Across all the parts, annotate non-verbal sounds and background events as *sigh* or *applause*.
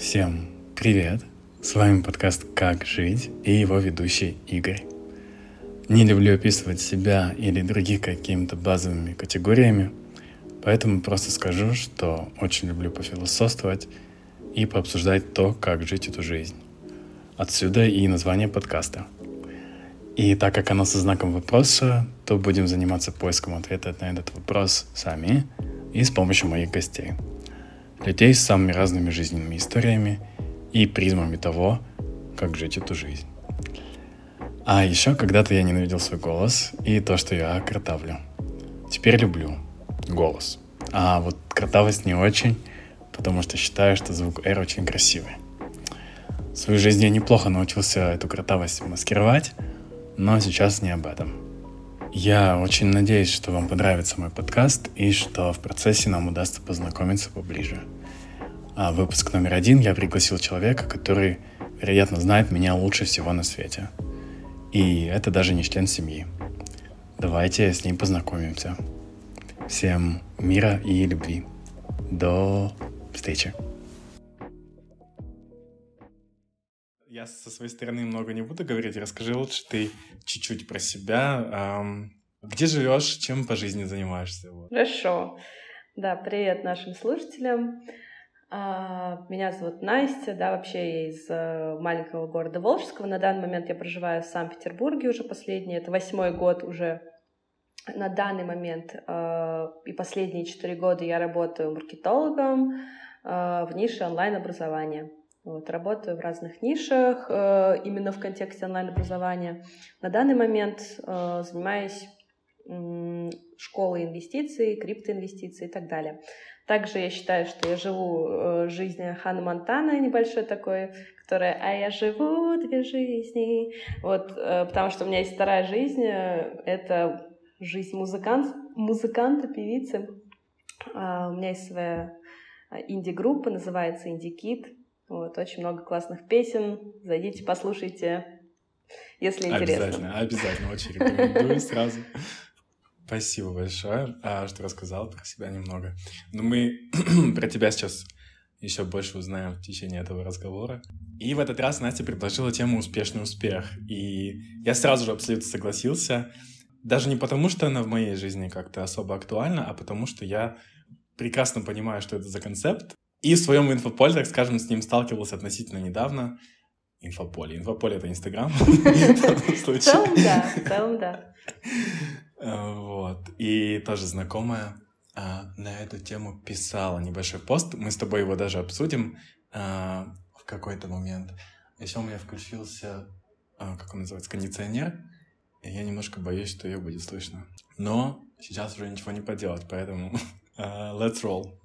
Всем привет! С вами подкаст «Как жить» и его ведущий Игорь. Не люблю описывать себя или других какими-то базовыми категориями, поэтому просто скажу, что очень люблю пофилософствовать и пообсуждать то, как жить эту жизнь. Отсюда и название подкаста. И так как оно со знаком вопроса, то будем заниматься поиском ответа на этот вопрос сами и с помощью моих гостей – людей с самыми разными жизненными историями и призмами того, как жить эту жизнь. А еще когда-то я ненавидел свой голос и то, что я картавлю. Теперь люблю голос. А вот картавость не очень, потому что считаю, что звук R очень красивый. В свою жизнь я неплохо научился эту картавость маскировать, но сейчас не об этом. Я очень надеюсь, что вам понравится мой подкаст и что в процессе нам удастся познакомиться поближе. А выпуск номер один я пригласил человека, который, вероятно, знает меня лучше всего на свете. И это даже не член семьи. Давайте с ним познакомимся. Всем мира и любви. До встречи. Я со своей стороны много не буду говорить. Расскажи лучше ты чуть-чуть про себя. Где живешь, чем по жизни занимаешься? Хорошо. Да, привет нашим слушателям. А, меня зовут Настя, да, вообще я из э, маленького города Волжского. На данный момент я проживаю в Санкт-Петербурге уже последний, это восьмой год уже. На данный момент э, и последние четыре года я работаю маркетологом э, в нише онлайн-образования. Вот, работаю в разных нишах именно в контексте онлайн-образования. На данный момент занимаюсь школой инвестиций, криптоинвестиций и так далее. Также я считаю, что я живу э, жизнью Ханна Монтана небольшой такой, которая «А я живу две жизни». Вот, э, потому что у меня есть вторая жизнь, э, это жизнь музыкант, музыканта, певицы. А, у меня есть своя инди-группа, называется Indie Kid. Вот, очень много классных песен. Зайдите, послушайте, если интересно. Обязательно, обязательно, очень рекомендую сразу. Спасибо большое, а, что рассказал про себя немного. Но мы *clears throat* про тебя сейчас еще больше узнаем в течение этого разговора. И в этот раз Настя предложила тему «Успешный успех». И я сразу же абсолютно согласился. Даже не потому, что она в моей жизни как-то особо актуальна, а потому что я прекрасно понимаю, что это за концепт. И в своем инфополе, так скажем, с ним сталкивался относительно недавно. Инфополе. Инфополе — это Инстаграм. *laughs* В целом, да. В целом, да. *laughs* Э, вот. И тоже знакомая а, на эту тему писала небольшой пост. Мы с тобой его даже обсудим а, в какой-то момент. Еще у меня включился, как он называется, кондиционер. И я немножко боюсь, что ее будет слышно. Но сейчас уже ничего не поделать, поэтому *laughs* let's roll.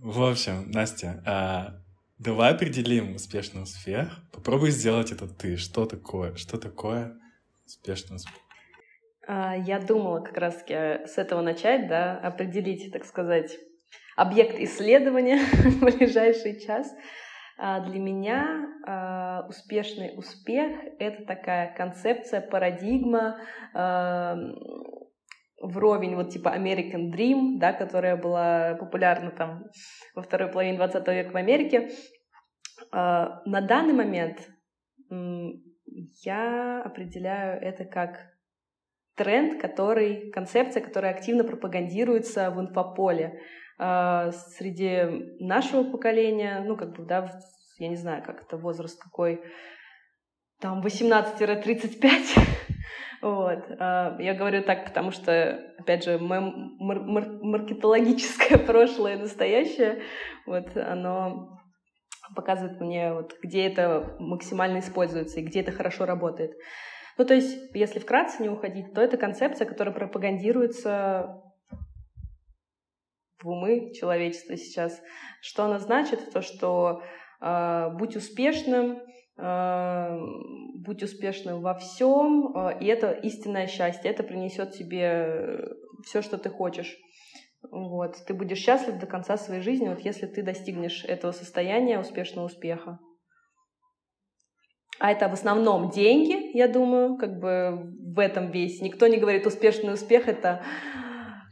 В общем, Настя, uh, давай определим успешный успех. Попробуй сделать это ты. Что такое? Что такое успешный успех? А, я думала как раз-таки с этого начать, да, определить, так сказать, объект исследования *laughs* в ближайший час. А, для меня а, успешный успех — это такая концепция, парадигма, вровень вот типа American Dream, да, которая была популярна там во второй половине 20 века в Америке. На данный момент я определяю это как тренд, который, концепция, которая активно пропагандируется в инфополе э, среди нашего поколения, ну, как бы, да, я не знаю, как это возраст какой, там, 18-35, вот. А, я говорю так, потому что, опять же, мое мар- мар- маркетологическое *laughs* прошлое настоящее, вот, оно показывает мне, вот, где это максимально используется и где это хорошо работает. Ну, то есть, если вкратце не уходить, то это концепция, которая пропагандируется в умы человечества сейчас. Что она значит? То, что э, будь успешным, будь успешным во всем, э, и это истинное счастье, это принесет тебе все, что ты хочешь. Вот. Ты будешь счастлив до конца своей жизни, вот если ты достигнешь этого состояния успешного успеха. А это в основном деньги, я думаю, как бы в этом весь. Никто не говорит успешный успех, это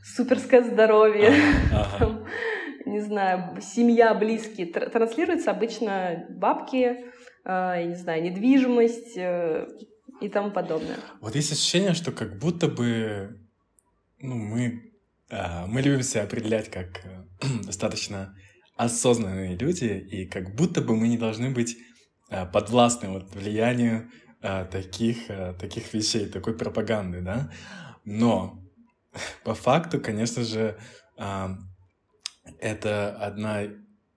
суперское здоровье. Ага, *laughs* не знаю, семья, близкие, транслируется обычно бабки, я не знаю, недвижимость и тому подобное. Вот есть ощущение, что как будто бы ну, мы, мы любим себя определять как *clears throat* достаточно осознанные люди, и как будто бы мы не должны быть подвластны вот влиянию таких, таких вещей, такой пропаганды, да. Но *laughs* по факту, конечно же, это одна,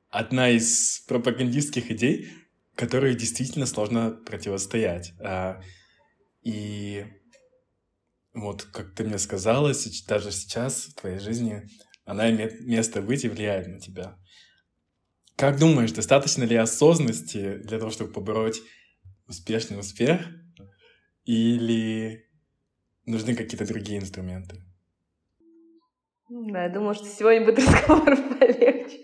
одна из пропагандистских идей, которой действительно сложно противостоять. А, и вот, как ты мне сказала, даже сейчас в твоей жизни она имеет место быть и влияет на тебя. Как думаешь, достаточно ли осознанности для того, чтобы побороть успешный успех? Или нужны какие-то другие инструменты? Да, я думала, что сегодня будет разговор *laughs* полегче.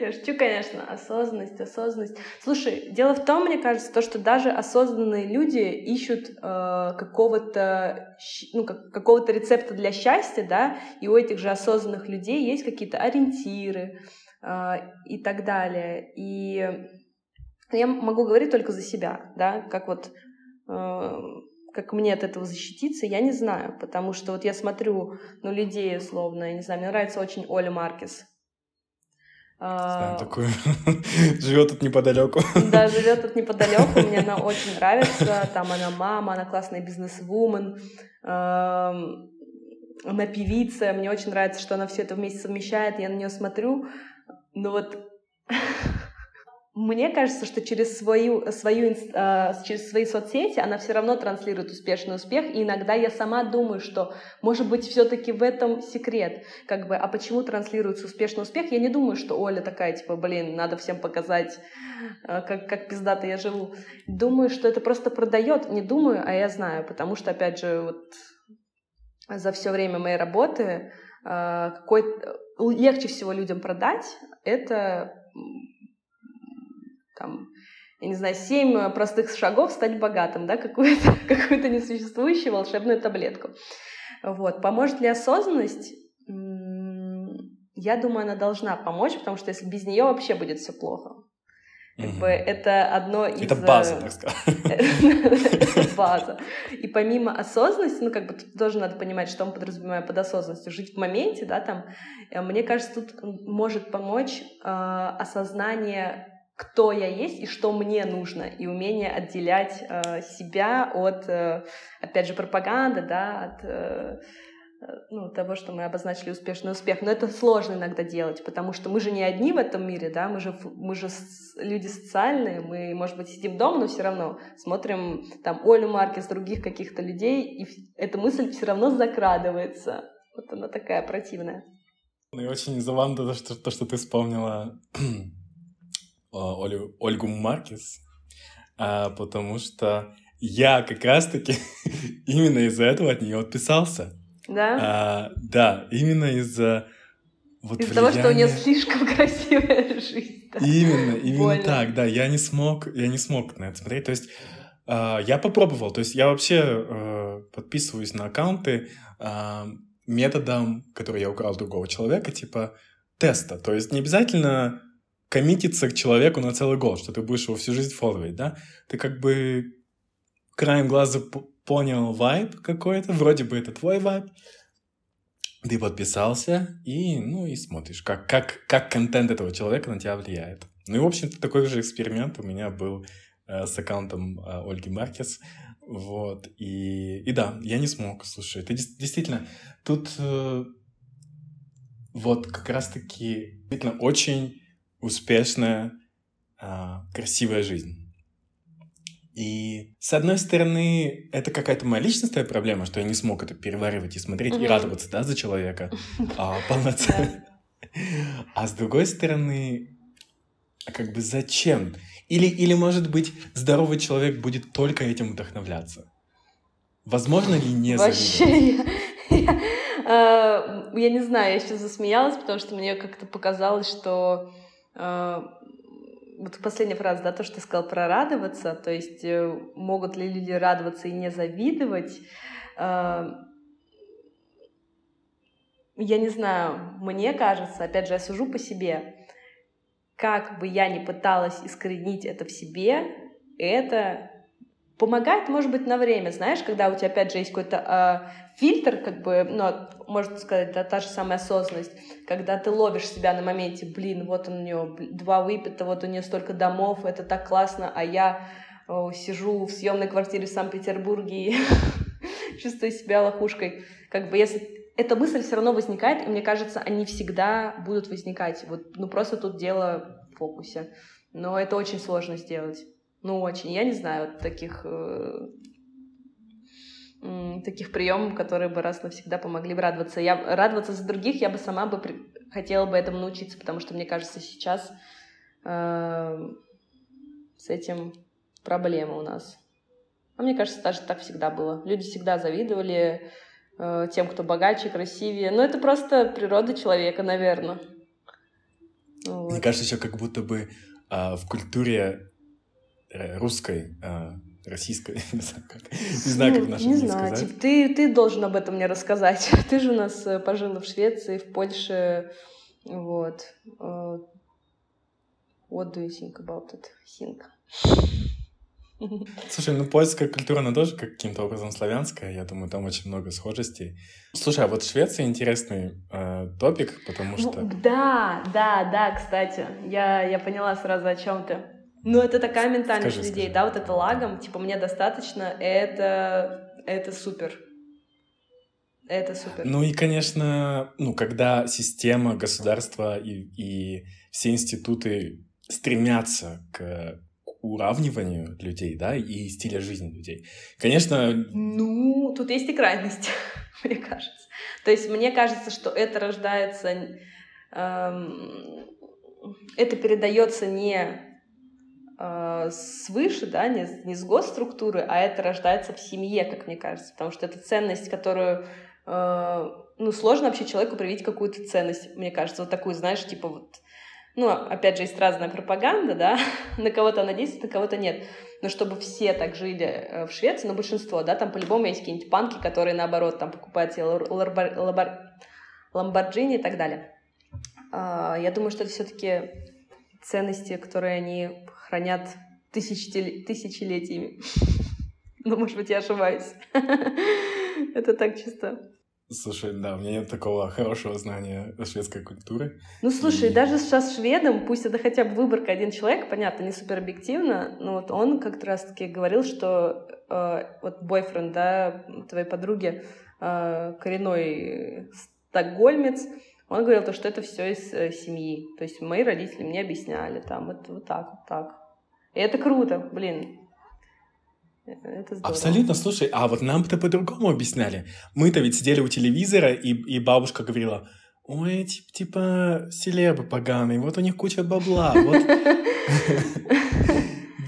Я шучу, конечно, осознанность, осознанность. Слушай, дело в том, мне кажется, то, что даже осознанные люди ищут э, какого-то ну, как, какого-то рецепта для счастья, да, и у этих же осознанных людей есть какие-то ориентиры э, и так далее. И я могу говорить только за себя, да, как вот э, как мне от этого защититься, я не знаю, потому что вот я смотрю на людей, условно, я не знаю, мне нравится очень Оля Маркес. Знаю такую. *laughs* живет тут неподалеку. Да, живет тут неподалеку. *laughs* Мне она очень нравится. Там она мама, она классная бизнес-вумен. Она певица. Мне очень нравится, что она все это вместе совмещает. Я на нее смотрю. Но вот *laughs* мне кажется, что через, свою, свою, э, через свои соцсети она все равно транслирует успешный успех, и иногда я сама думаю, что, может быть, все-таки в этом секрет, как бы, а почему транслируется успешный успех? Я не думаю, что Оля такая, типа, блин, надо всем показать, э, как, как пиздато я живу. Думаю, что это просто продает, не думаю, а я знаю, потому что, опять же, вот за все время моей работы э, какой легче всего людям продать это там, я не знаю, семь простых шагов стать богатым, да, какую-то *laughs* какую несуществующую волшебную таблетку. Вот. Поможет ли осознанность? Я думаю, она должна помочь, потому что если без нее вообще будет все плохо. Как бы это одно из... Это база, так сказать. *laughs* База. И помимо осознанности, ну, как бы тут тоже надо понимать, что мы подразумеваем под осознанностью. Жить в моменте, да, там, э, мне кажется, тут может помочь э, осознание кто я есть и что мне нужно, и умение отделять э, себя от, э, опять же, пропаганды, да, от э, ну, того, что мы обозначили успешный успех. Но это сложно иногда делать, потому что мы же не одни в этом мире, да, мы же, мы же люди социальные, мы, может быть, сидим дома, но все равно смотрим там Олю Маркес, других каких-то людей, и эта мысль все равно закрадывается. Вот она такая противная. Ну и очень забавно то, что, то, что ты вспомнила Олю, Ольгу Маркес, а, потому что я как раз-таки *laughs* именно из-за этого от нее отписался. Да? А, да, именно из-за вот Из-за влияния... того, что у нее слишком *laughs* красивая жизнь. Да? Именно, именно Больно. так, да. Я не смог, я не смог на это смотреть. То есть э, я попробовал. То есть я вообще э, подписываюсь на аккаунты э, методом, который я украл другого человека, типа теста. То есть не обязательно коммититься к человеку на целый год, что ты будешь его всю жизнь фолловить, да? Ты как бы краем глаза понял вайб какой-то, вроде бы это твой вайб, ты подписался и, ну, и смотришь, как, как, как контент этого человека на тебя влияет. Ну и, в общем-то, такой же эксперимент у меня был э, с аккаунтом э, Ольги Маркес. Вот, и, и да, я не смог, слушай, ты действительно, тут э, вот как раз-таки действительно очень успешная, а, красивая жизнь. И с одной стороны, это какая-то моя личностная проблема, что я не смог это переваривать и смотреть mm-hmm. и радоваться, да, за человека а, *laughs* полноценно. А с другой стороны, как бы зачем? Или, или, может быть, здоровый человек будет только этим вдохновляться? Возможно ли не Вообще, я, я, э, я не знаю, я сейчас засмеялась, потому что мне как-то показалось, что а, вот последняя фраза, да, то, что ты сказал про радоваться, то есть э, могут ли люди радоваться и не завидовать. А, я не знаю, мне кажется, опять же, я сужу по себе, как бы я ни пыталась искоренить это в себе, это помогает, может быть, на время, знаешь, когда у тебя, опять же, есть какой-то э, фильтр, как бы, ну, можно сказать, да, та же самая осознанность, когда ты ловишь себя на моменте, блин, вот у нее два выпита, вот у нее столько домов, это так классно, а я о, сижу в съемной квартире в Санкт-Петербурге и *laughs* чувствую себя лохушкой. Как бы если эта мысль все равно возникает, и мне кажется, они всегда будут возникать. Вот, ну просто тут дело в фокусе. Но это очень сложно сделать. Ну, очень. Я не знаю вот таких, э, таких приемов, которые бы раз навсегда помогли бы радоваться. Я, радоваться за других я бы сама бы при, хотела бы этому научиться, потому что, мне кажется, сейчас э, с этим проблема у нас. А мне кажется, даже так всегда было. Люди всегда завидовали э, тем, кто богаче, красивее. Но это просто природа человека, наверное. Вот. Мне кажется, еще как будто бы э, в культуре русской, э, российской, *laughs* не знаю как, не знаю, как ну, Не знаю, сказать. типа, ты, ты должен об этом мне рассказать. *laughs* Ты же у нас э, пожила в Швеции, в Польше, вот. What do you think about it? Think. *laughs* Слушай, ну польская культура, она тоже каким-то образом славянская. Я думаю, там очень много схожестей. Слушай, а вот Швеция интересный э, топик, потому ну, что... Ну, да, да, да, кстати. Я, я поняла сразу, о чем ты. Ну, это такая ментальность скажи, людей, скажи. да, вот это лагом, типа, мне достаточно, это, это супер. Это супер. Ну и, конечно, ну, когда система, государство и, и все институты стремятся к уравниванию людей, да, и стиля жизни людей. Конечно... Ну, тут есть и крайность, *laughs* мне кажется. То есть мне кажется, что это рождается... Эм, это передается не э, свыше, да, не, не с госструктуры, а это рождается в семье, как мне кажется, потому что это ценность, которую, э, ну, сложно вообще человеку проявить какую-то ценность, мне кажется, вот такую, знаешь, типа вот, ну, опять же, есть разная пропаганда, да, *laughs* на кого-то она действует, на кого-то нет, но чтобы все так жили э, в Швеции, ну, большинство, да, там по-любому есть какие-нибудь панки, которые, наоборот, там покупают себе ламборджини и так далее. А, я думаю, что это все-таки ценности, которые они хранят тысячелетиями. Ну, может быть, я ошибаюсь. *laughs* Это так чисто. Слушай, да, у меня нет такого хорошего знания шведской культуры. Ну, слушай, и... даже сейчас шведом, пусть это хотя бы выборка один человек, понятно, не супер объективно, но вот он как-то раз-таки говорил, что э, вот бойфренд, да, твоей подруги, э, коренной стокгольмец, он говорил то, что это все из э, семьи. То есть мои родители мне объясняли там вот, вот так, вот так. И это круто, блин. Это здорово. Абсолютно, слушай, а вот нам-то по-другому объясняли. Мы-то ведь сидели у телевизора, и, и бабушка говорила, ой, типа, типа селебы поганые, вот у них куча бабла, вот *laughs*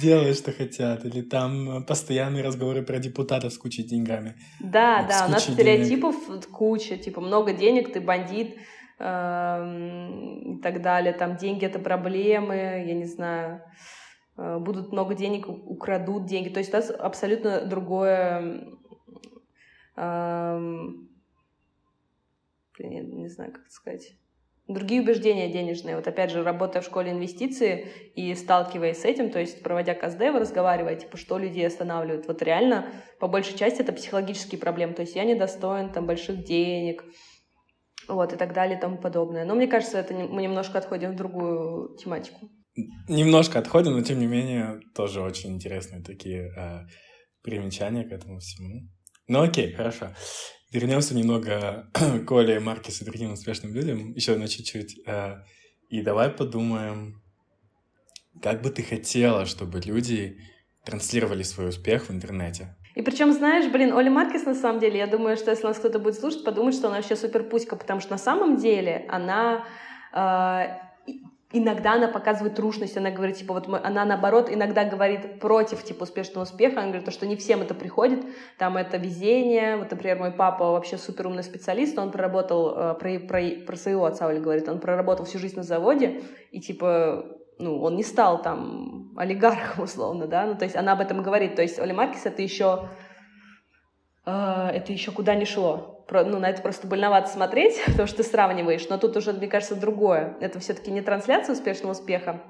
делают, что хотят. Или там постоянные разговоры про депутатов с кучей деньгами. Да, да, у нас стереотипов куча, типа много денег, ты бандит, и так далее. Там деньги — это проблемы, я не знаю, э, будут много денег, украдут деньги. То есть это абсолютно другое... Блин, я не знаю, как это сказать другие убеждения денежные. Вот опять же, работая в школе инвестиции и сталкиваясь с этим, то есть проводя КСД, вы разговариваете, типа, что людей останавливает. Вот реально, по большей части, это психологические проблемы. То есть я недостоин там больших денег, вот, и так далее, и тому подобное. Но мне кажется, это мы немножко отходим в другую тематику. Немножко отходим, но тем не менее тоже очень интересные такие э, примечания к этому всему. Ну окей, хорошо. Вернемся немного к Оле, Маркесу и другим успешным людям, еще на чуть-чуть. Э, и давай подумаем, как бы ты хотела, чтобы люди транслировали свой успех в интернете? И причем, знаешь, блин, Оля Маркес, на самом деле, я думаю, что если нас кто-то будет слушать, подумает, что она вообще супер пуська, потому что на самом деле она э, иногда она показывает трушность, она говорит, типа, вот мы, она наоборот иногда говорит против, типа, успешного успеха, она говорит, то, что не всем это приходит, там это везение, вот, например, мой папа вообще супер умный специалист, он проработал, э, про, про, про своего отца, Оля говорит, он проработал всю жизнь на заводе, и, типа, ну, он не стал там олигархом, *laughs* условно, да, ну, то есть она об этом говорит, то есть Оля Маркис это еще, э, это еще куда не шло, ну, на это просто больновато смотреть, *laughs* потому что ты сравниваешь, но тут уже, мне кажется, другое. Это все-таки не трансляция успешного успеха,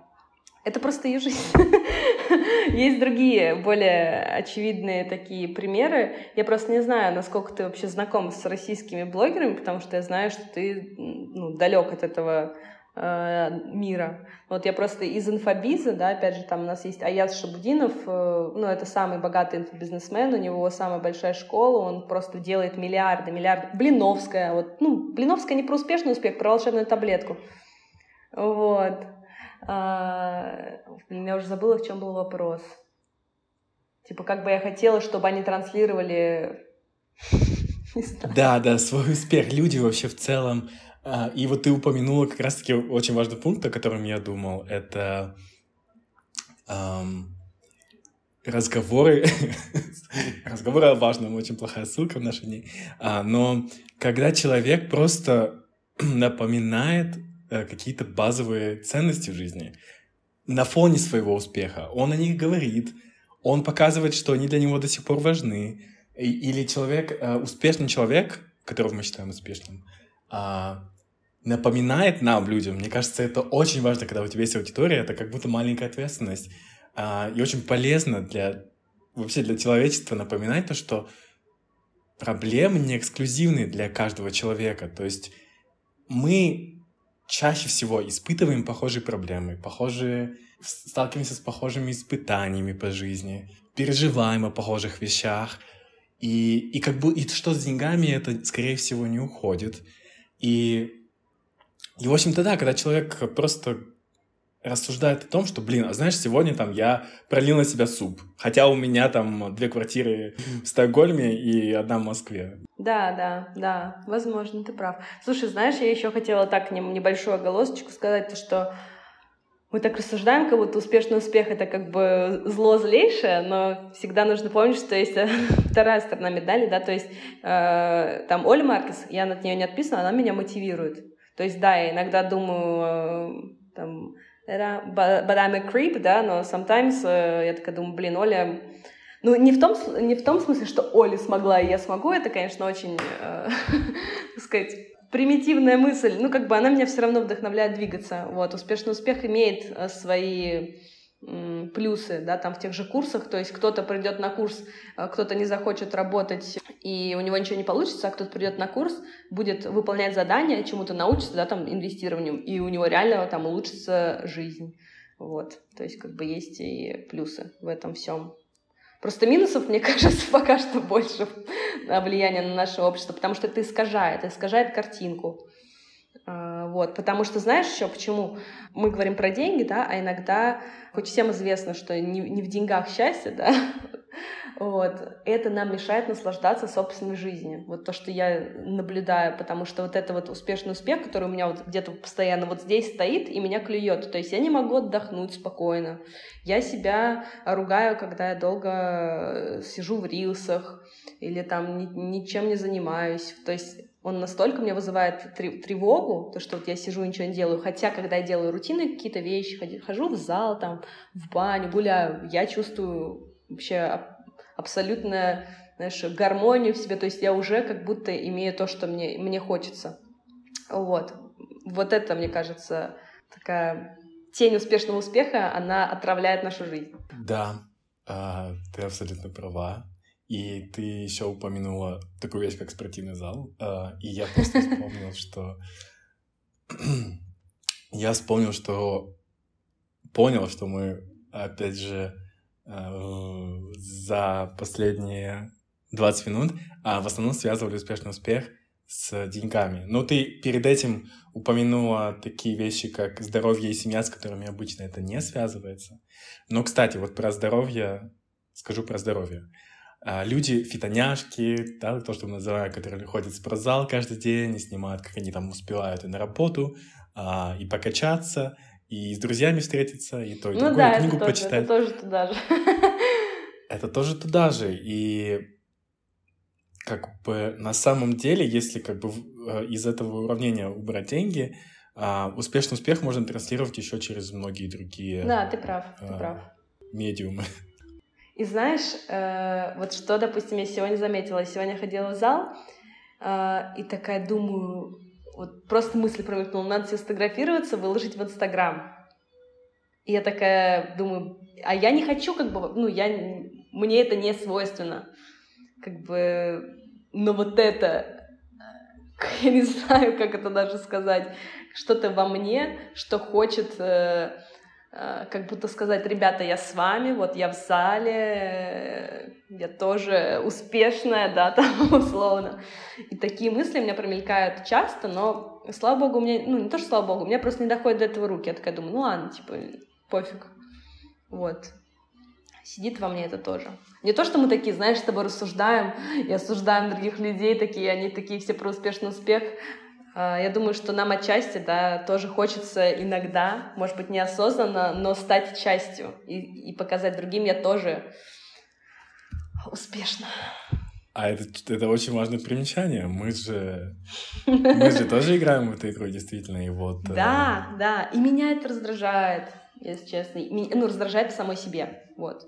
это просто ее жизнь. *laughs* Есть другие, более очевидные такие примеры. Я просто не знаю, насколько ты вообще знаком с российскими блогерами, потому что я знаю, что ты ну, далек от этого мира. Вот я просто из инфобиза, да, опять же, там у нас есть Аяз Шабудинов, э, ну, это самый богатый инфобизнесмен, у него самая большая школа, он просто делает миллиарды, миллиарды. Блиновская, вот, ну, Блиновская не про успешный успех, про волшебную таблетку. Вот. А, я уже забыла, в чем был вопрос. Типа, как бы я хотела, чтобы они транслировали... *laughs* Да, да, свой успех. Люди вообще в целом... А, и вот ты упомянула как раз-таки очень важный пункт, о котором я думал. Это эм, разговоры. *laughs* разговоры о важном. Очень плохая ссылка в дни. А, но когда человек просто *clears throat* напоминает Э, какие-то базовые ценности в жизни на фоне своего успеха. Он о них говорит, он показывает, что они для него до сих пор важны. Или человек, э, успешный человек, которого мы считаем успешным, а, напоминает нам, людям. Мне кажется, это очень важно, когда у тебя есть аудитория, это как будто маленькая ответственность. А, и очень полезно для вообще для человечества напоминать то, что проблемы не эксклюзивны для каждого человека. То есть мы чаще всего испытываем похожие проблемы, похожие, сталкиваемся с похожими испытаниями по жизни, переживаем о похожих вещах, и, и как бы и что с деньгами, это, скорее всего, не уходит. И, и в общем-то, да, когда человек просто рассуждает о том, что, блин, а знаешь, сегодня там я пролил на себя суп, хотя у меня там две квартиры в Стокгольме и одна в Москве. Да, да, да, возможно, ты прав. Слушай, знаешь, я еще хотела так небольшую оголосочку сказать, то, что мы так рассуждаем, как будто успешный успех — это как бы зло злейшее, но всегда нужно помнить, что есть *laughs* вторая сторона медали, да, то есть э, там Оля Маркес, я над нее не отписана, она меня мотивирует. То есть, да, я иногда думаю, э, там, but I'm a creep, да, но sometimes э, я такая думаю, блин, Оля... Ну, не в том, не в том смысле, что Оля смогла, и я смогу, это, конечно, очень, э, *laughs* так сказать, примитивная мысль. Ну, как бы она меня все равно вдохновляет двигаться. Вот, успешный успех имеет э, свои плюсы, да, там в тех же курсах, то есть кто-то придет на курс, а кто-то не захочет работать, и у него ничего не получится, а кто-то придет на курс, будет выполнять задания, чему-то научится, да, там, инвестированию, и у него реально там улучшится жизнь, вот, то есть как бы есть и плюсы в этом всем. Просто минусов, мне *laughs* кажется, пока что больше влияния на наше общество, потому что это искажает, искажает картинку. А, вот, потому что знаешь еще почему? Мы говорим про деньги, да, а иногда, хоть всем известно, что не, не в деньгах счастье, да, *laughs* вот, это нам мешает наслаждаться собственной жизнью. Вот то, что я наблюдаю, потому что вот это вот успешный успех, который у меня вот где-то постоянно вот здесь стоит и меня клюет. То есть я не могу отдохнуть спокойно. Я себя ругаю, когда я долго сижу в рилсах или там ни, ничем не занимаюсь. То есть он настолько мне вызывает тревогу, то, что вот я сижу и ничего не делаю. Хотя, когда я делаю рутинные какие-то вещи, хожу в зал, там, в баню, гуляю, я чувствую вообще абсолютно, знаешь, гармонию в себе. То есть я уже как будто имею то, что мне, мне хочется. Вот. Вот это, мне кажется, такая тень успешного успеха, она отравляет нашу жизнь. Да, а, ты абсолютно права. И ты еще упомянула такую вещь, как спортивный зал. А, и я просто вспомнил, что... *clears throat* Я вспомнил, что... Понял, что мы, опять же, за последние 20 минут а в основном связывали успешный успех с деньгами. Но ты перед этим упомянула такие вещи, как здоровье и семья, с которыми обычно это не связывается. Но, кстати, вот про здоровье, скажу про здоровье. А, люди, фитоняшки, да, то, что мы называем, которые ходят в спортзал каждый день и снимают, как они там успевают и на работу, а, и покачаться, и с друзьями встретиться, и то, и ну, другое, да, книгу это почитать. Тоже, это тоже туда же. *laughs* Это тоже туда же. И как бы на самом деле, если как бы э, из этого уравнения убрать деньги, а, успешный успех можно транслировать еще через многие другие. Да, ты прав, ты а, прав. Медиумы. *laughs* И знаешь, э, вот что, допустим, я сегодня заметила, сегодня ходила в зал, а, и такая думаю, вот просто мысль промелькнула, надо себе сфотографироваться, выложить в Инстаграм. И я такая думаю, а я не хочу, как бы, ну, я, мне это не свойственно. Как бы, но вот это, *laughs* я не знаю, как это даже сказать, что-то во мне, что хочет э, как будто сказать, ребята, я с вами, вот я в зале, я тоже успешная, да, *laughs* там условно. И такие мысли у меня промелькают часто, но, слава богу, меня, ну, не то, что слава богу, меня просто не доходит до этого руки. Я такая думаю, ну ладно, типа, пофиг. Вот. Сидит во мне это тоже. Не то, что мы такие, знаешь, с тобой рассуждаем и осуждаем других людей, такие, они такие все про успешный успех. А, я думаю, что нам отчасти, да, тоже хочется иногда, может быть, неосознанно, но стать частью и, и показать другим я тоже успешно. А это, это очень важное примечание. Мы же, мы же *laughs* тоже играем в эту игру, действительно, и вот... Да, э... да, и меня это раздражает если честно. Ну, раздражает самой себе, вот.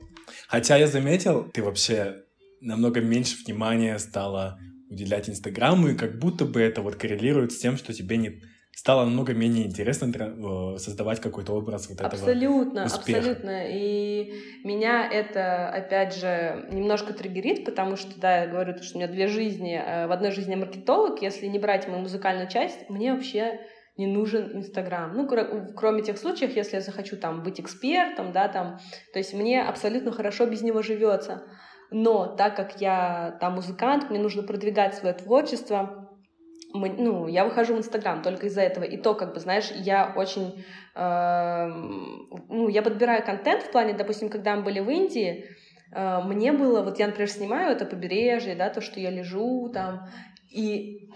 Хотя я заметил, ты вообще намного меньше внимания стала уделять Инстаграму, и как будто бы это вот коррелирует с тем, что тебе не стало намного менее интересно э, создавать какой-то образ вот этого Абсолютно, успеха. абсолютно. И меня это, опять же, немножко триггерит, потому что, да, я говорю, что у меня две жизни. Э, в одной жизни я маркетолог, если не брать мою музыкальную часть, мне вообще не нужен Инстаграм. Ну, кроме тех случаев, если я захочу там быть экспертом, да, там, то есть мне абсолютно хорошо без него живется. Но так как я там музыкант, мне нужно продвигать свое творчество, мы, ну, я выхожу в Инстаграм только из-за этого. И то, как бы, знаешь, я очень, э, ну, я подбираю контент в плане, допустим, когда мы были в Индии, э, мне было, вот я, например, снимаю это побережье, да, то, что я лежу там, и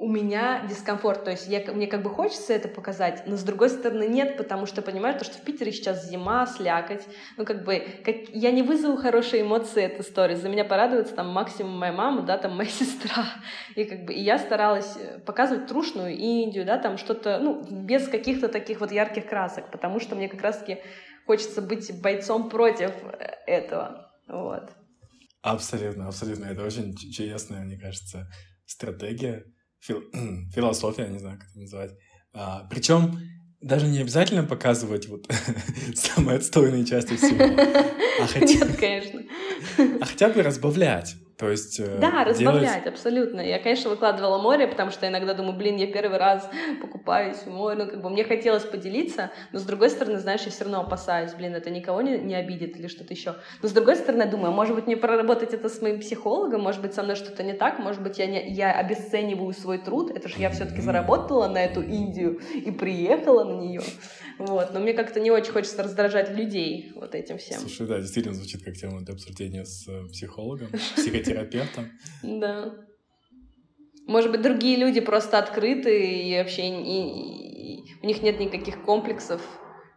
у меня дискомфорт, то есть я, мне как бы хочется это показать, но с другой стороны нет, потому что понимаю, то, что в Питере сейчас зима, слякоть, ну как бы как, я не вызову хорошие эмоции этой истории, за меня порадуется там максимум моя мама, да, там моя *laughs* сестра, и как бы и я старалась э, показывать трушную Индию, да, там что-то, ну, без каких-то таких вот ярких красок, потому что мне как раз-таки хочется быть бойцом против э, этого, вот. Абсолютно, абсолютно, это очень честная, мне кажется, стратегия, фил, *clears throat* философия, не знаю, как это называть. А, причем даже не обязательно показывать вот *laughs* самые отстойные части всего. А *laughs* хотя... Нет, конечно. А хотя бы разбавлять. То есть э, Да, разбавлять, делать... абсолютно. Я, конечно, выкладывала море, потому что иногда думаю, блин, я первый раз покупаюсь в море, ну, как бы мне хотелось поделиться, но с другой стороны, знаешь, я все равно опасаюсь, блин, это никого не, не обидит или что-то еще. Но с другой стороны, я думаю, может быть, мне проработать это с моим психологом, может быть, со мной что-то не так, может быть, я, не, я обесцениваю свой труд, это же я все-таки заработала на эту Индию и приехала на нее. Вот, но мне как-то не очень хочется раздражать людей вот этим всем. Слушай, да, действительно звучит как тема для обсуждения с э, психологом, психотерапевтом. *laughs* Да. Может быть, другие люди просто открыты и вообще у них нет никаких комплексов,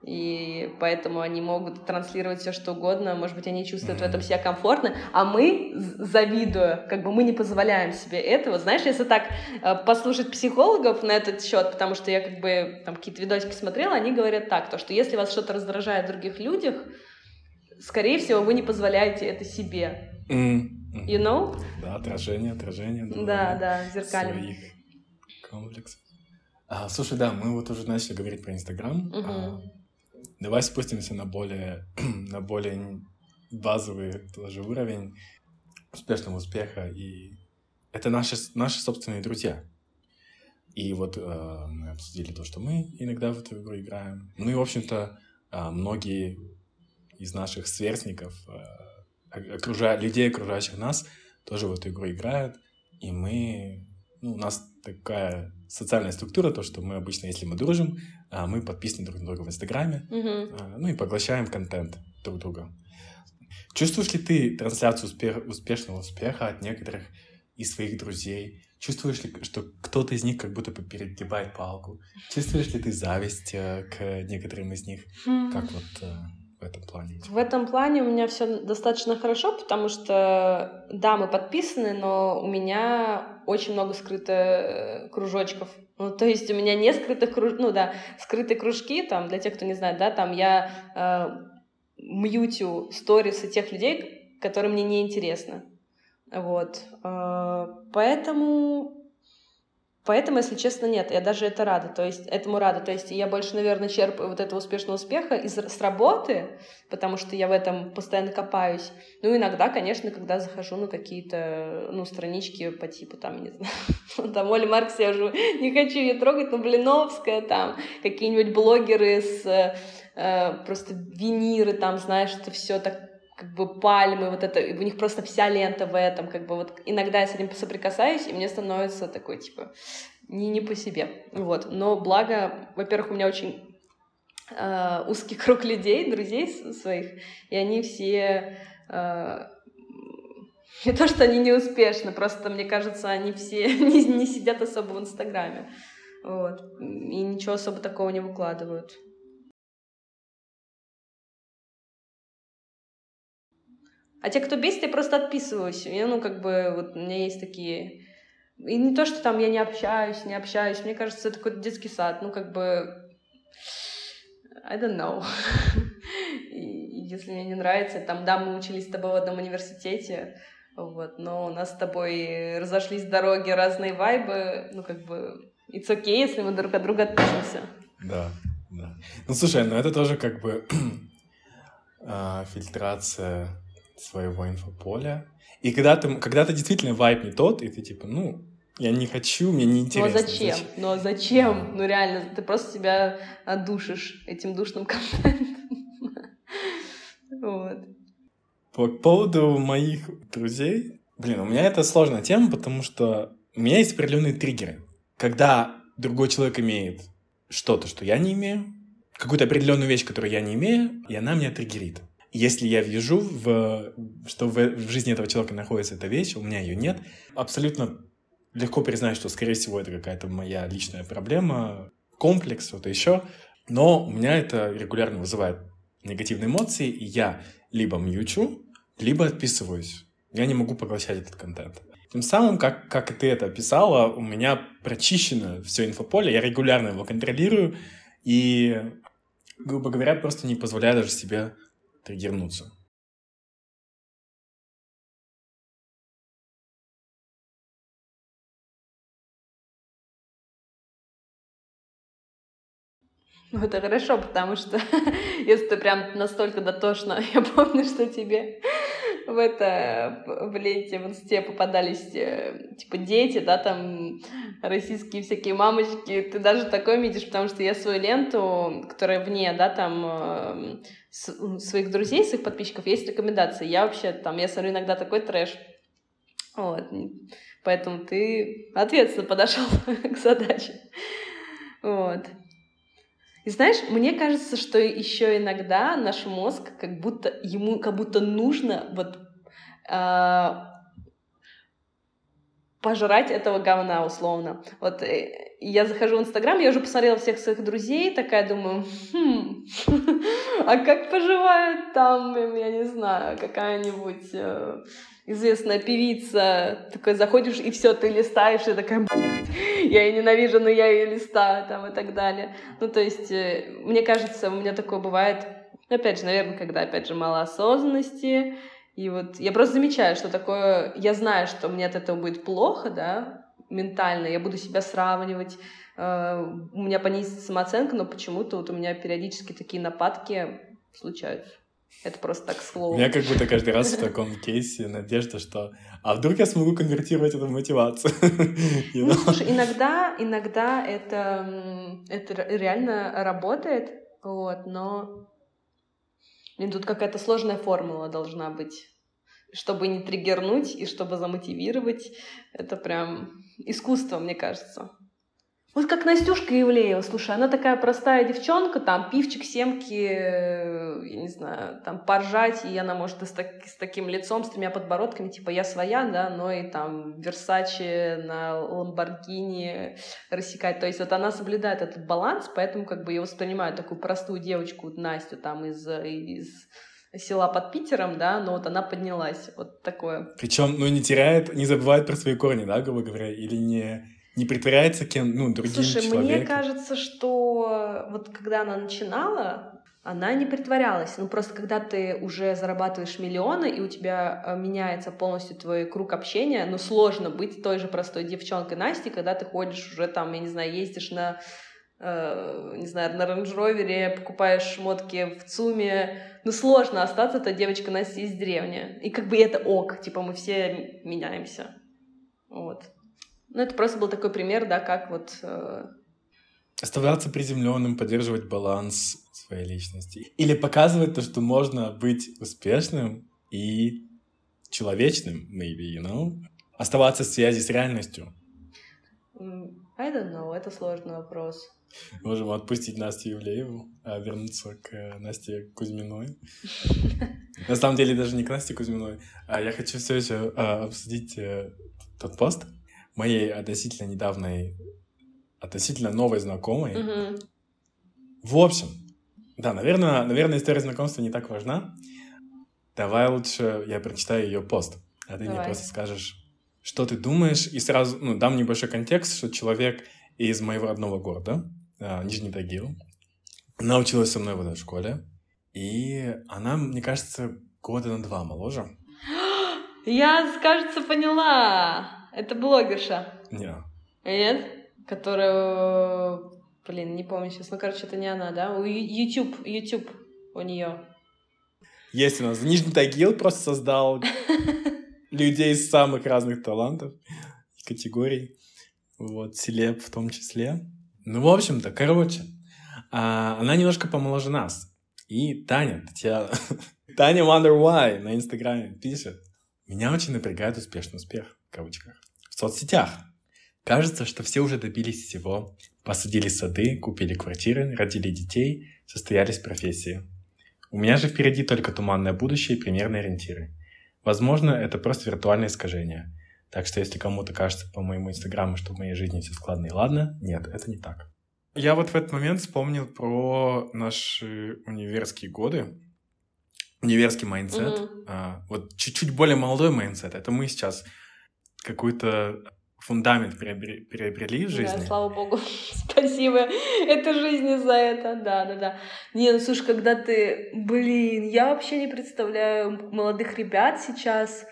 и поэтому они могут транслировать все что угодно, может быть, они чувствуют mm-hmm. в этом себя комфортно, а мы, завидуя, как бы мы не позволяем себе этого. Знаешь, если так э, послушать психологов на этот счет, потому что я как бы там какие-то видосики смотрела, они говорят так, то, что если вас что-то раздражает в других людях, скорее всего, вы не позволяете это себе. Mm-hmm. You know? Да, отражение, отражение. Да, да, зеркально. Своих комплексов. А, слушай, да, мы вот уже начали говорить про Инстаграм. Uh-huh. А, Давай спустимся на более, *clears throat* на более базовый тоже уровень успешного успеха. И это наши, наши собственные друзья. И вот э, мы обсудили то, что мы иногда в эту игру играем. Ну и, в общем-то, э, многие из наших сверстников, э, окружа... людей, окружающих нас, тоже в эту игру играют. И мы... Ну, у нас такая социальная структура, то, что мы обычно, если мы дружим, мы подписаны друг на друга в Инстаграме, mm-hmm. ну и поглощаем контент друг друга. Чувствуешь ли ты трансляцию успех, успешного успеха от некоторых из своих друзей? Чувствуешь ли, что кто-то из них как будто бы перегибает палку? Чувствуешь ли ты зависть э, к некоторым из них? Mm. Как вот э, в этом плане? В этом плане у меня все достаточно хорошо, потому что, да, мы подписаны, но у меня очень много скрыто э, кружочков. Ну, то есть у меня не скрытых круж... ну да, скрытые кружки, там, для тех, кто не знает, да, там я э, мьютю сторисы тех людей, которые мне не интересны. Вот. Э, поэтому Поэтому, если честно, нет, я даже это рада, то есть этому рада. То есть я больше, наверное, черпаю вот этого успешного успеха из, с работы, потому что я в этом постоянно копаюсь. Ну, иногда, конечно, когда захожу на какие-то, ну, странички по типу, там, не знаю, *laughs* там Оля Маркс, я уже не хочу ее трогать, но Блиновская, там, какие-нибудь блогеры с э, просто виниры, там, знаешь, это все так как бы пальмы, вот это, у них просто вся лента в этом, как бы вот иногда я с этим соприкасаюсь, и мне становится такой, типа, не, не по себе, вот. Но благо, во-первых, у меня очень э, узкий *laughs* круг людей, друзей своих, и они все э, не то, что они не успешны, просто, мне кажется, они все *laughs* не, не сидят особо в Инстаграме. Вот. И ничего особо такого не выкладывают. А те, кто бесит, я просто отписываюсь. Я, ну, как бы, вот у меня есть такие... И не то, что там я не общаюсь, не общаюсь. Мне кажется, это какой-то детский сад. Ну, как бы... I don't know. *laughs* и, если мне не нравится, там, да, мы учились с тобой в одном университете, вот, но у нас с тобой разошлись дороги, разные вайбы, ну, как бы, it's okay, если мы друг от друга отпишемся. Да, да. Ну, слушай, ну это тоже как бы *clears throat* а, фильтрация своего инфополя. И когда ты, когда ты действительно вайп не тот, и ты типа, ну, я не хочу, мне не интересно. Ну а зачем? зачем? Ну а зачем? Ну реально, ты просто себя отдушишь этим душным контентом. Вот. По поводу моих друзей, блин, у меня это сложная тема, потому что у меня есть определенные триггеры. Когда другой человек имеет что-то, что я не имею, какую-то определенную вещь, которую я не имею, и она меня триггерит если я вижу, в, что в, в жизни этого человека находится эта вещь, у меня ее нет, абсолютно легко признать, что, скорее всего, это какая-то моя личная проблема, комплекс, что-то еще. Но у меня это регулярно вызывает негативные эмоции, и я либо мьючу, либо отписываюсь. Я не могу поглощать этот контент. Тем самым, как, как ты это описала, у меня прочищено все инфополе, я регулярно его контролирую, и, грубо говоря, просто не позволяю даже себе триггернуться. Ну, это хорошо, потому что *laughs* если ты прям настолько дотошно, *laughs* я помню, что тебе в это в ленте в инсте попадались э, типа дети, да, там российские всякие мамочки, ты даже такое видишь, потому что я свою ленту, которая вне, да, там э, своих друзей, своих подписчиков, есть рекомендации. Я вообще там, я смотрю иногда такой трэш. Вот. Поэтому ты ответственно подошел *laughs* к задаче. Вот. И знаешь, мне кажется, что еще иногда наш мозг как будто ему как будто нужно вот э, пожрать этого говна условно. Вот э, я захожу в Инстаграм, я уже посмотрела всех своих друзей, такая думаю, хм, *laughs* а как поживает там, я не знаю, какая-нибудь э, известная певица, такой заходишь, и все, ты листаешь, и такая, я ее ненавижу, но я ее листаю, там, и так далее. Ну, то есть, э, мне кажется, у меня такое бывает, опять же, наверное, когда, опять же, мало осознанности, и вот я просто замечаю, что такое, я знаю, что мне от этого будет плохо, да, ментально, я буду себя сравнивать, э, у меня понизится самооценка, но почему-то вот у меня периодически такие нападки случаются. Это просто так слово. У меня как будто каждый раз в таком кейсе надежда, что а вдруг я смогу конвертировать это в мотивацию? *laughs* Ну, слушай, иногда, иногда это, это реально работает, вот, но Блин, тут какая-то сложная формула должна быть, чтобы не триггернуть и чтобы замотивировать. Это прям искусство, мне кажется. Вот как Настюшка Ивлеева, слушай, она такая простая девчонка, там, пивчик, семки, э, я не знаю, там, поржать, и она может с, так, с таким лицом, с тремя подбородками, типа, я своя, да, но и там Версачи на Ламборгини рассекать. То есть вот она соблюдает этот баланс, поэтому как бы я воспринимаю такую простую девочку, Настю, там, из, из села под Питером, да, но вот она поднялась, вот такое. Причем, ну, не теряет, не забывает про свои корни, да, грубо говоря, или не не притворяется кем, ну, другим Слушай, человеком. мне кажется, что вот когда она начинала, она не притворялась. Ну, просто когда ты уже зарабатываешь миллионы, и у тебя э, меняется полностью твой круг общения, ну, сложно быть той же простой девчонкой Настей, когда ты ходишь уже там, я не знаю, ездишь на э, не знаю, на рейндж покупаешь шмотки в ЦУМе, ну, сложно остаться эта девочка Настя из деревни. И как бы это ок, типа мы все меняемся. Вот. Ну, это просто был такой пример, да, как вот... Э... Оставаться приземленным, поддерживать баланс своей личности. Или показывать то, что можно быть успешным и человечным, maybe, you know? Оставаться в связи с реальностью. I don't know, это сложный вопрос. Можем отпустить Настю Евлееву, а вернуться к э, Насте Кузьминой. *laughs* На самом деле даже не к Насте Кузьминой, а я хочу все еще а, обсудить э, тот пост моей относительно недавней, относительно новой знакомой. В общем, да, наверное, наверное, история знакомства не так важна. Давай лучше я прочитаю ее пост, а ты Давай. мне просто скажешь, что ты думаешь, и сразу, ну, дам небольшой контекст, что человек из моего родного города, а, Нижний Тагил, она училась со мной в этой школе, и она, мне кажется, года на два моложе. *gasps* Я, кажется, поняла. Это блогерша. Нет. Нет? Которая Блин, не помню сейчас. Ну, короче, это не она, да? У YouTube, YouTube у нее. Есть у нас. Нижний Тагил просто создал *laughs* людей из самых разных талантов и категорий. Вот, селеб в том числе. Ну, в общем-то, короче, а, она немножко помоложе нас. И Таня, Татьяна, *laughs* Таня Wonder Why на Инстаграме пишет. Меня очень напрягает успешный успех, в кавычках, в соцсетях. Кажется, что все уже добились всего, Посадили сады, купили квартиры, родили детей, состоялись профессии. У меня же впереди только туманное будущее и примерные ориентиры. Возможно, это просто виртуальное искажение. Так что если кому-то кажется по моему инстаграму, что в моей жизни все складно и ладно, нет, это не так. Я вот в этот момент вспомнил про наши универские годы, универский mindset. Mm-hmm. А, вот чуть-чуть более молодой mindset. Это мы сейчас какую-то фундамент приобрели, приобрели в жизни. Да, слава богу. *laughs* Спасибо этой жизни за это. Да, да, да. Не, ну слушай, когда ты, блин, я вообще не представляю молодых ребят сейчас,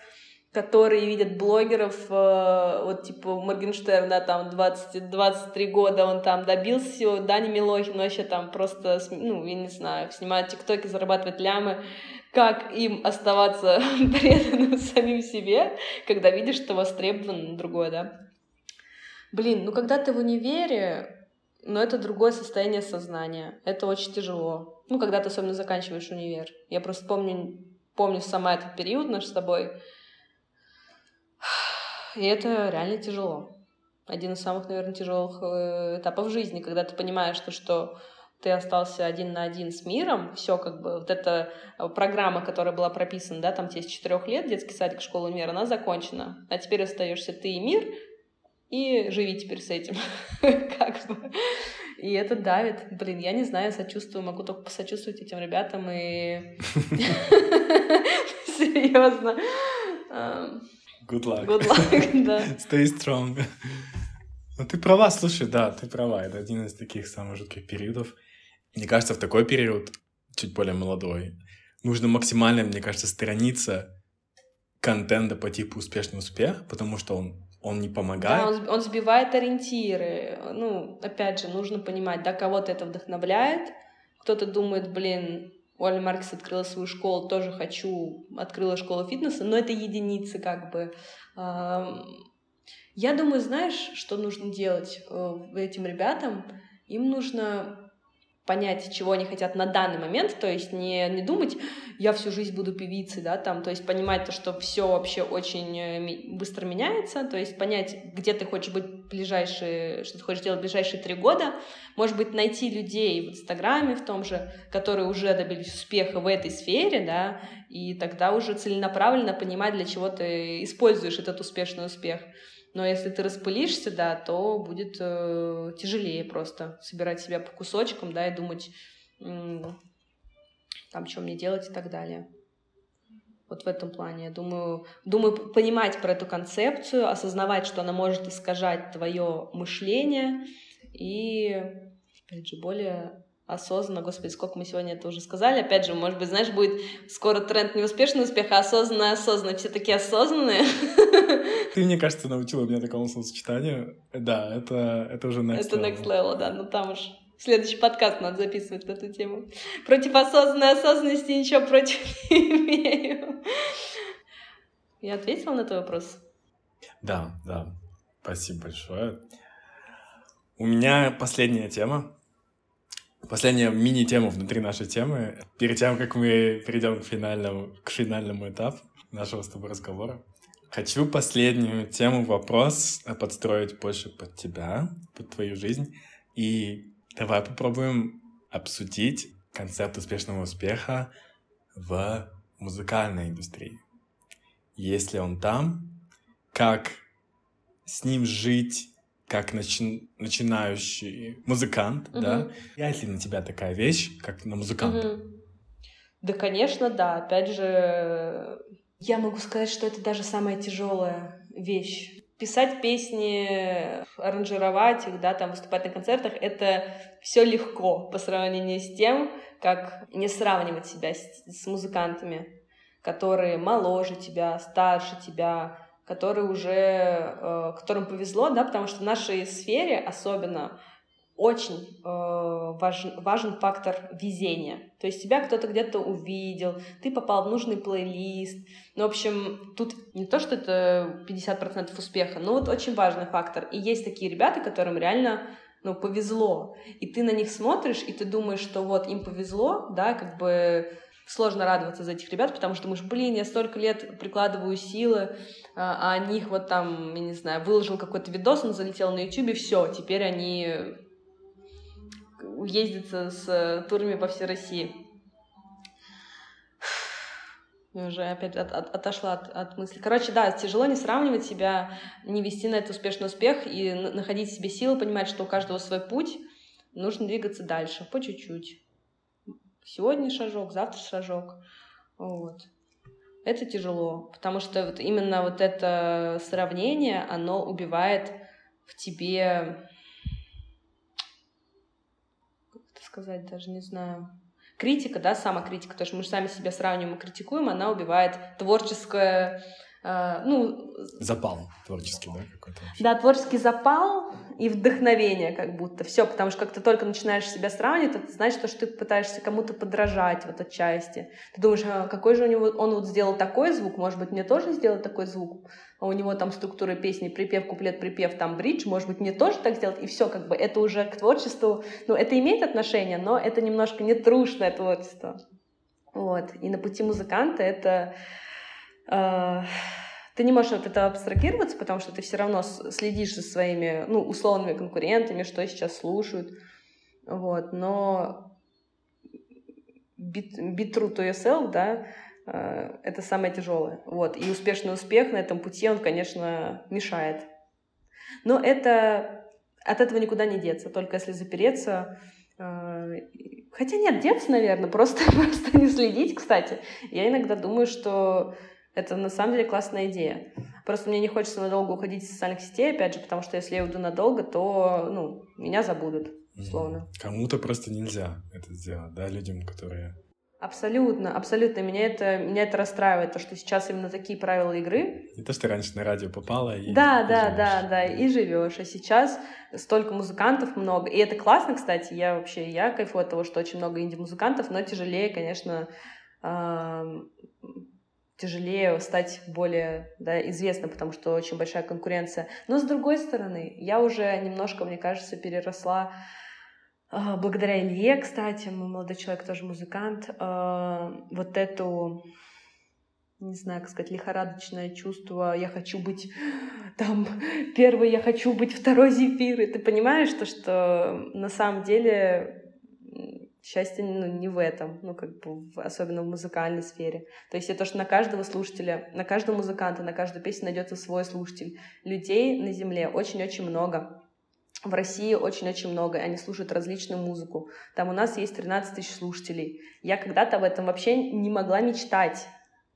которые видят блогеров, э, вот типа Моргенштерн, да, там 20, 23 года он там добился всего, Дани Милохин вообще там просто, ну, я не знаю, снимает тиктоки, зарабатывает лямы как им оставаться *laughs* преданным самим себе, когда видишь, что востребовано другое, да? Блин, ну когда ты в универе, ну это другое состояние сознания. Это очень тяжело. Ну, когда ты особенно заканчиваешь универ. Я просто помню, помню сама этот период наш с тобой. И это реально тяжело. Один из самых, наверное, тяжелых э, этапов жизни, когда ты понимаешь, что, что ты остался один на один с миром, все как бы, вот эта э, программа, которая была прописана, да, там тебе с четырех лет, детский садик, школа, универ, она закончена, а теперь остаешься ты и мир, и живи теперь с этим, *laughs* как бы. И это давит. Блин, я не знаю, сочувствую, могу только посочувствовать этим ребятам и... *laughs* Серьезно. Good luck. Good luck, *laughs* да. Stay strong. Ну, ты права, слушай, да, ты права. Это один из таких самых жутких периодов. Мне кажется, в такой период, чуть более молодой, нужно максимально, мне кажется, страница контента по типу «Успешный успех», потому что он, он не помогает. Да, он, он сбивает ориентиры. Ну, опять же, нужно понимать, да, кого-то это вдохновляет, кто-то думает, блин, Оля Маркс открыла свою школу, тоже хочу, открыла школу фитнеса, но это единицы как бы. Я думаю, знаешь, что нужно делать э, этим ребятам? Им нужно понять, чего они хотят на данный момент, то есть не, не думать, я всю жизнь буду певицей, да, там, то есть понимать то, что все вообще очень э, быстро меняется, то есть понять, где ты хочешь быть ближайшие, что ты хочешь делать ближайшие три года, может быть, найти людей в Инстаграме в том же, которые уже добились успеха в этой сфере, да, и тогда уже целенаправленно понимать, для чего ты используешь этот успешный успех. Но если ты распылишься, да, то будет э, тяжелее просто собирать себя по кусочкам, да, и думать, м- там, что мне делать и так далее. Вот в этом плане, я думаю, думаю, понимать про эту концепцию, осознавать, что она может искажать твое мышление и, опять же, более осознанно, господи, сколько мы сегодня это уже сказали. Опять же, может быть, знаешь, будет скоро тренд не успешный успех, а осознанно, осознанно. Все такие осознанные. *laughs* Ты, мне кажется, научила меня такому словосочетанию. Да, это, это уже next Это next level, да, ну там уж следующий подкаст надо записывать на эту тему. Против осознанной осознанности ничего против *laughs* не имею. Я ответила на твой вопрос? Да, да. Спасибо большое. У меня последняя тема. Последняя мини-тема внутри нашей темы. Перед тем, как мы перейдем к финальному, к финальному этапу нашего с тобой разговора, хочу последнюю тему, вопрос подстроить больше под тебя, под твою жизнь. И давай попробуем обсудить концепт успешного успеха в музыкальной индустрии. Есть ли он там? Как с ним жить? как начи- начинающий музыкант, угу. да? Влияет ли на тебя такая вещь, как на музыканта? Угу. Да, конечно, да. Опять же, я могу сказать, что это даже самая тяжелая вещь. Писать песни, аранжировать их, да, там выступать на концертах, это все легко по сравнению с тем, как не сравнивать себя с, с музыкантами, которые моложе тебя, старше тебя, которые уже, э, которым повезло, да, потому что в нашей сфере особенно очень э, важен, важен фактор везения. То есть тебя кто-то где-то увидел, ты попал в нужный плейлист. Ну, в общем, тут не то, что это 50% успеха, но вот очень важный фактор. И есть такие ребята, которым реально ну, повезло. И ты на них смотришь, и ты думаешь, что вот им повезло, да, как бы сложно радоваться за этих ребят, потому что думаешь, блин, я столько лет прикладываю силы, а, а о них вот там, я не знаю, выложил какой-то видос, он залетел на YouTube, все, теперь они ездят с турами по всей России. Я уже опять от, от, отошла от, от мысли. Короче, да, тяжело не сравнивать себя, не вести на это успешный успех и находить в себе силы, понимать, что у каждого свой путь, нужно двигаться дальше, по чуть-чуть. Сегодня шажок, завтра шажок. Вот. Это тяжело, потому что вот именно вот это сравнение, оно убивает в тебе, как это сказать, даже не знаю, критика, да, самокритика, потому что мы же сами себя сравниваем и критикуем, она убивает творческое Uh, ну... Запал творческий, да, какой-то? Да, творческий запал и вдохновение как будто. Все, потому что как ты только начинаешь себя сравнивать, это значит, что ты пытаешься кому-то подражать в этой части. Ты думаешь, а какой же у него, он вот сделал такой звук, может быть, мне тоже сделать такой звук? А у него там структура песни, припев, куплет, припев, там бридж, может быть, мне тоже так сделать? И все, как бы, это уже к творчеству, ну, это имеет отношение, но это немножко не трушное творчество. Вот, и на пути музыканта это а, ты не можешь от этого абстрагироваться, потому что ты все равно следишь за своими, ну, условными конкурентами, что сейчас слушают. Вот, но be, be true to yourself, да, это самое тяжелое. Вот, и успешный успех на этом пути, он, конечно, мешает. Но это от этого никуда не деться, только если запереться. А, хотя нет, деться, наверное, *laughs* просто, просто не следить, кстати. Я иногда думаю, что это на самом деле классная идея. Просто мне не хочется надолго уходить из социальных сетей, опять же, потому что если я уйду надолго, то, ну, меня забудут, условно. Кому-то просто нельзя это сделать, да, людям, которые... Абсолютно, абсолютно. Меня это, меня это расстраивает, то, что сейчас именно такие правила игры. Не то, что раньше на радио попала и... Да, и да, живешь. да, да, и живешь. А сейчас столько музыкантов много. И это классно, кстати. Я вообще, я кайфую от того, что очень много инди-музыкантов, но тяжелее, конечно, тяжелее стать более да, известным, потому что очень большая конкуренция. Но с другой стороны, я уже немножко, мне кажется, переросла благодаря Илье, кстати, мой молодой человек тоже музыкант, а, вот эту не знаю, как сказать, лихорадочное чувство, я хочу быть там первый, я хочу быть второй зефир. И ты понимаешь, то, что на самом деле счастье ну, не в этом, ну, как бы, особенно в музыкальной сфере. То есть это то, что на каждого слушателя, на каждого музыканта, на каждую песню найдется свой слушатель. Людей на Земле очень-очень много. В России очень-очень много, они слушают различную музыку. Там у нас есть 13 тысяч слушателей. Я когда-то об этом вообще не могла мечтать.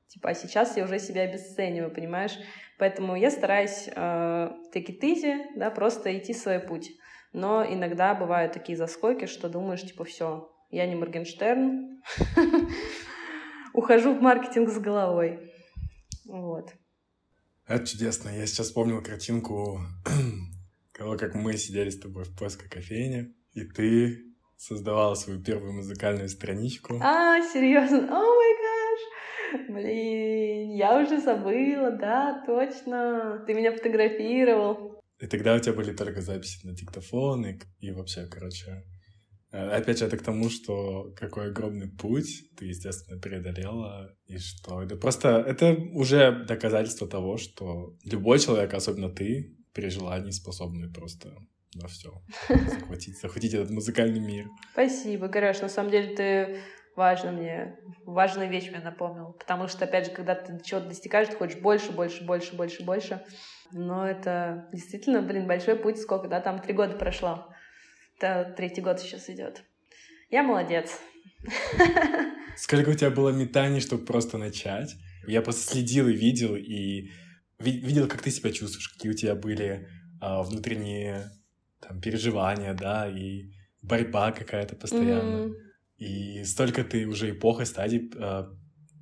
Типа, а сейчас я уже себя обесцениваю, понимаешь? Поэтому я стараюсь э, it easy, да, просто идти свой путь. но иногда бывают такие заскоки, что думаешь, типа, все, я не Моргенштерн, *laughs* ухожу в маркетинг с головой. Вот. Это чудесно. Я сейчас вспомнил картинку *clears throat* того, как мы сидели с тобой в плоской кофейне, и ты создавала свою первую музыкальную страничку. А, серьезно? О май гаш! Блин, я уже забыла, да, точно. Ты меня фотографировал. И тогда у тебя были только записи на диктофон и, и вообще, короче... Э, опять же, это к тому, что какой огромный путь ты, естественно, преодолела, и что это просто... Это уже доказательство того, что любой человек, особенно ты, при желании способны просто на все *laughs* захватить, захватить этот музыкальный мир. Спасибо, Гареш. На самом деле ты важно мне, важную вещь мне напомнил. Потому что, опять же, когда ты чего-то достигаешь, ты хочешь больше, больше, больше, больше, больше. Но это действительно, блин, большой путь. Сколько, да, там три года прошло. Это третий год сейчас идет. Я молодец. *laughs* Сколько у тебя было метаний, чтобы просто начать? Я просто следил и видел, и видел, как ты себя чувствуешь, какие у тебя были а, внутренние там, переживания, да, и борьба какая-то постоянно. Mm-hmm. И столько ты уже эпох и стадий а,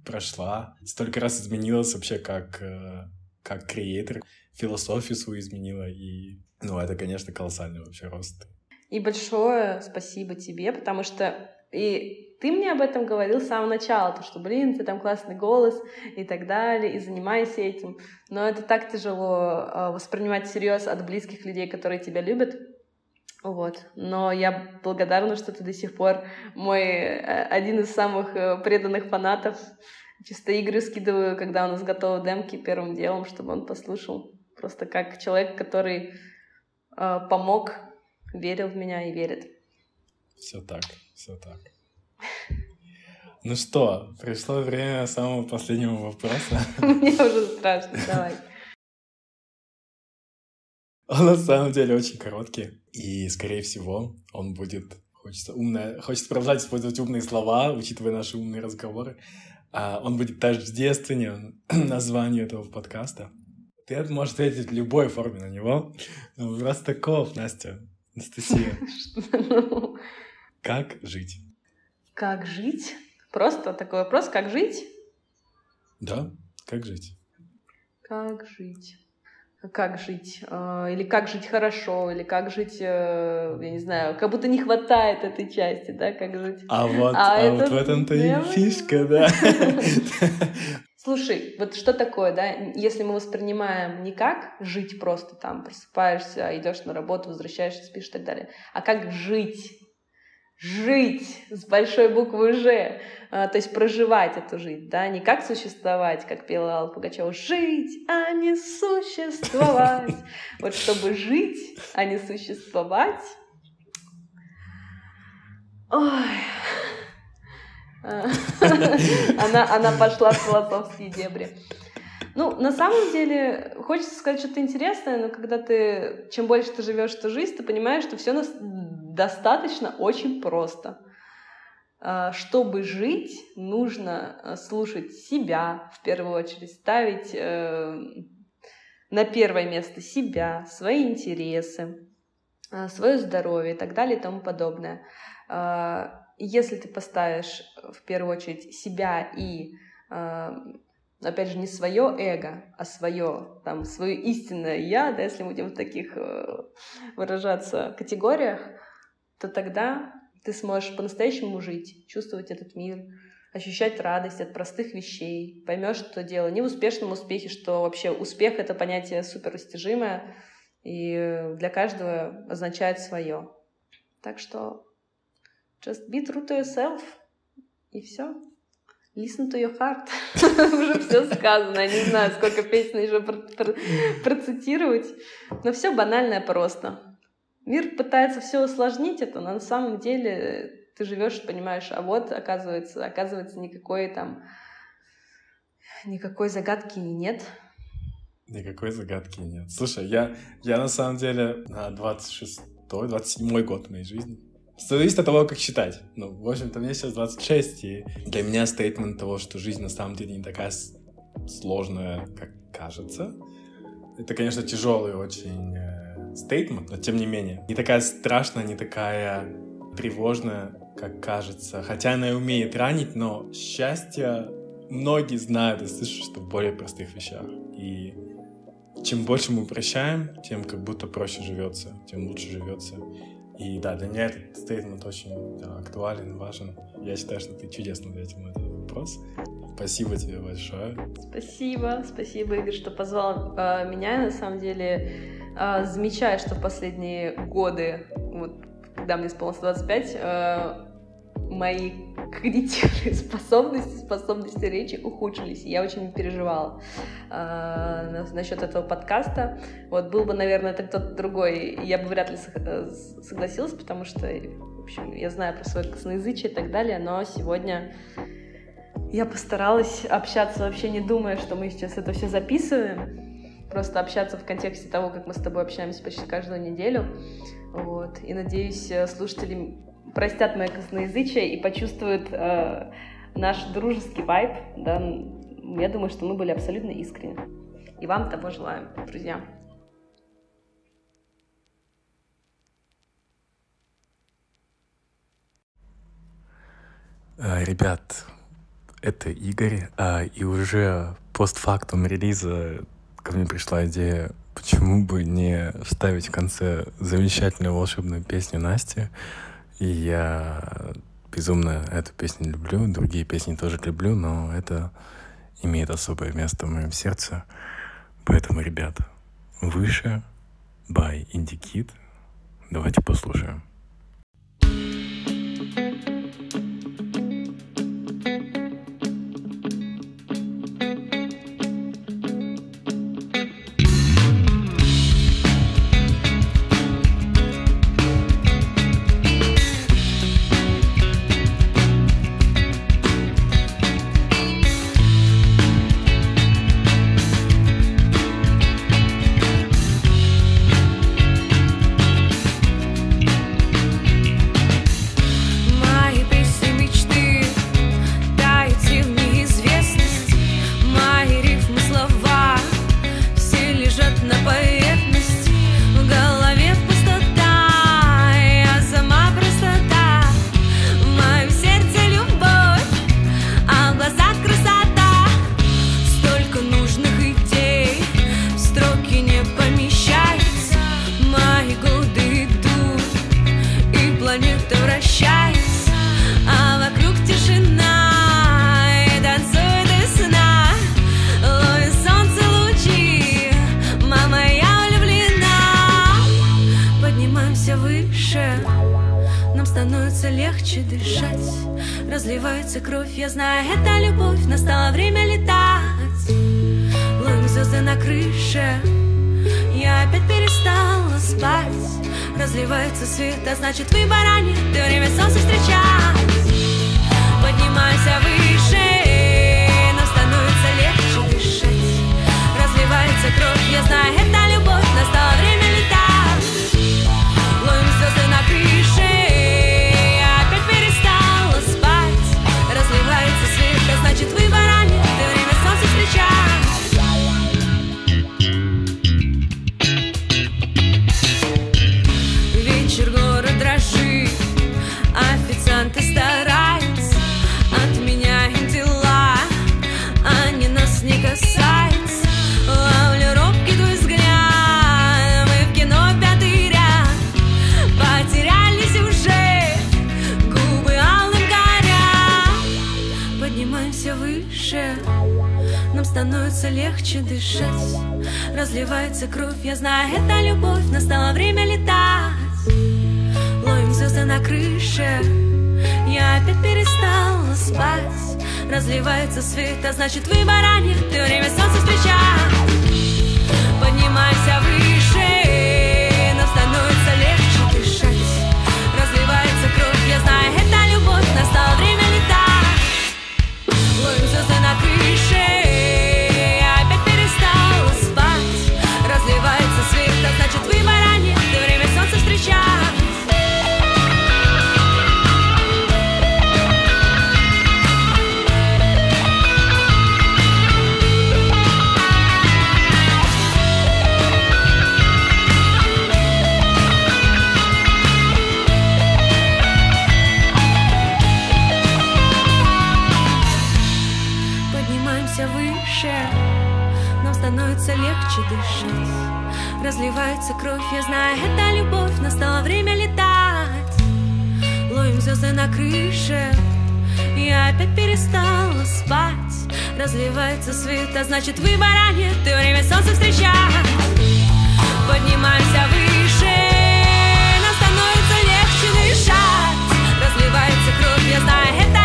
прошла, столько раз изменилась вообще как, а, как креатор, философию свою изменила, и, ну, это, конечно, колоссальный вообще рост. И большое спасибо тебе, потому что и ты мне об этом говорил с самого начала, то, что, блин, ты там классный голос и так далее, и занимайся этим. Но это так тяжело э, воспринимать всерьез от близких людей, которые тебя любят. Вот. Но я благодарна, что ты до сих пор мой э, один из самых э, преданных фанатов. Чисто игры скидываю, когда у нас готовы демки первым делом, чтобы он послушал. Просто как человек, который э, помог, верил в меня и верит. Все так, все так. Ну что, пришло время самого последнего вопроса. *laughs* Мне уже страшно, давай. Он на самом деле очень короткий, и, скорее всего, он будет... Хочется, умное, хочется продолжать использовать умные слова, учитывая наши умные разговоры. А он будет тождественен *clears throat* названию этого подкаста. Ты можешь ответить в любой форме на него. Вопрос таков, Настя. Анастасия. *laughs* Как жить? Как жить? Просто такой вопрос, как жить? Да, как жить? Как жить? Как жить? А, или как жить хорошо? Или как жить, э, я не знаю, как будто не хватает этой части, да, как жить? А вот, а, а вот в этом-то и фишка, да. *laughs* Слушай, вот что такое, да, если мы воспринимаем не как жить просто там, просыпаешься, идешь на работу, возвращаешься, спишь и так далее, а как жить, жить с большой буквы «Ж», а, то есть проживать эту жизнь, да, не как существовать, как пела Алла Пугачева, жить, а не существовать. *laughs* Вот чтобы жить, а не существовать, ой, *laughs* она, она пошла в философские дебри. Ну, на самом деле, хочется сказать что-то интересное, но когда ты, чем больше ты живешь эту жизнь, ты понимаешь, что все нас достаточно очень просто. А, чтобы жить, нужно э, слушать себя в первую очередь, ставить э, на первое место себя, свои интересы, э, свое здоровье и так далее и тому подобное. А, если ты поставишь в первую очередь себя и опять же, не свое эго, а свое, там, свое истинное я, да, если мы будем в таких выражаться категориях, то тогда ты сможешь по-настоящему жить, чувствовать этот мир, ощущать радость от простых вещей, поймешь, что дело не в успешном успехе, что вообще успех — это понятие суперрастяжимое, и для каждого означает свое. Так что just be true to yourself, и все. Listen to your heart. *laughs* Уже все сказано. Я не знаю, сколько песен еще процитировать. Но все банальное просто. Мир пытается все усложнить это, но на самом деле ты живешь понимаешь, а вот оказывается, оказывается никакой там никакой загадки нет. Никакой загадки нет. Слушай, я, я на самом деле на 26-й, 27-й год моей жизни. Зависит от того, как считать. Ну, в общем-то, мне сейчас 26, и для меня стейтмент того, что жизнь на самом деле не такая сложная, как кажется. Это, конечно, тяжелый очень э, стейтмент, но тем не менее. Не такая страшная, не такая тревожная, как кажется. Хотя она и умеет ранить, но счастье многие знают и слышат, что в более простых вещах. И чем больше мы упрощаем, тем как будто проще живется, тем лучше живется. И да, для меня этот стейтмент очень да, актуален, важен. Я считаю, что ты чудесно ответил на этот вопрос. Спасибо тебе большое. Спасибо, спасибо, Игорь, что позвал э, меня. На самом деле э, замечаю, что последние годы, вот, когда мне исполнилось 25, э, мои когнитивные *laughs* способности, способности речи ухудшились. Я очень переживала э, насчет этого подкаста. Вот был бы, наверное, это кто-то другой, я бы вряд ли согласилась, потому что, в общем, я знаю про свое косноязычие и так далее, но сегодня я постаралась общаться вообще не думая, что мы сейчас это все записываем, просто общаться в контексте того, как мы с тобой общаемся почти каждую неделю. Вот. И надеюсь, э, слушатели простят мое косноязычие и почувствуют э, наш дружеский вайб. Да? Я думаю, что мы были абсолютно искренни. И вам того желаю, друзья. Э, ребят, это Игорь, а, и уже постфактум релиза ко мне пришла идея, почему бы не вставить в конце замечательную волшебную песню Насти. Я безумно эту песню люблю, другие песни тоже люблю, но это имеет особое место в моем сердце. Поэтому, ребят, выше by Indie Давайте послушаем. Поднимаемся легче дышать. Разливается кровь, я знаю, это любовь. Настало время летать. Ловим звезды на крыше. Я опять перестала спать. Разливается свет, а значит выбора нет. Ты время солнце встречать. Поднимайся выше Нам становится легче дышать. Разливается кровь, я знаю, это любовь. легче дышать. Разливается кровь, я знаю, это любовь. Настало время летать. Ловим звезды на крыше. Я опять перестала спать. Разливается свет, а значит выбора нет. Ты время солнца встречать Поднимайся выше Нам становится легче дышать. Разливается кровь, я знаю, это любовь. Настало время летать. Ловим звезды на крыше. становится легче дышать. Разливается кровь, я знаю, это любовь. Настало время летать. Ловим звезды на крыше. Я опять перестала спать. Разливается свет, а значит выбора нет. И время солнца встречать. Поднимаемся выше. Нам становится легче дышать. Разливается кровь, я знаю, это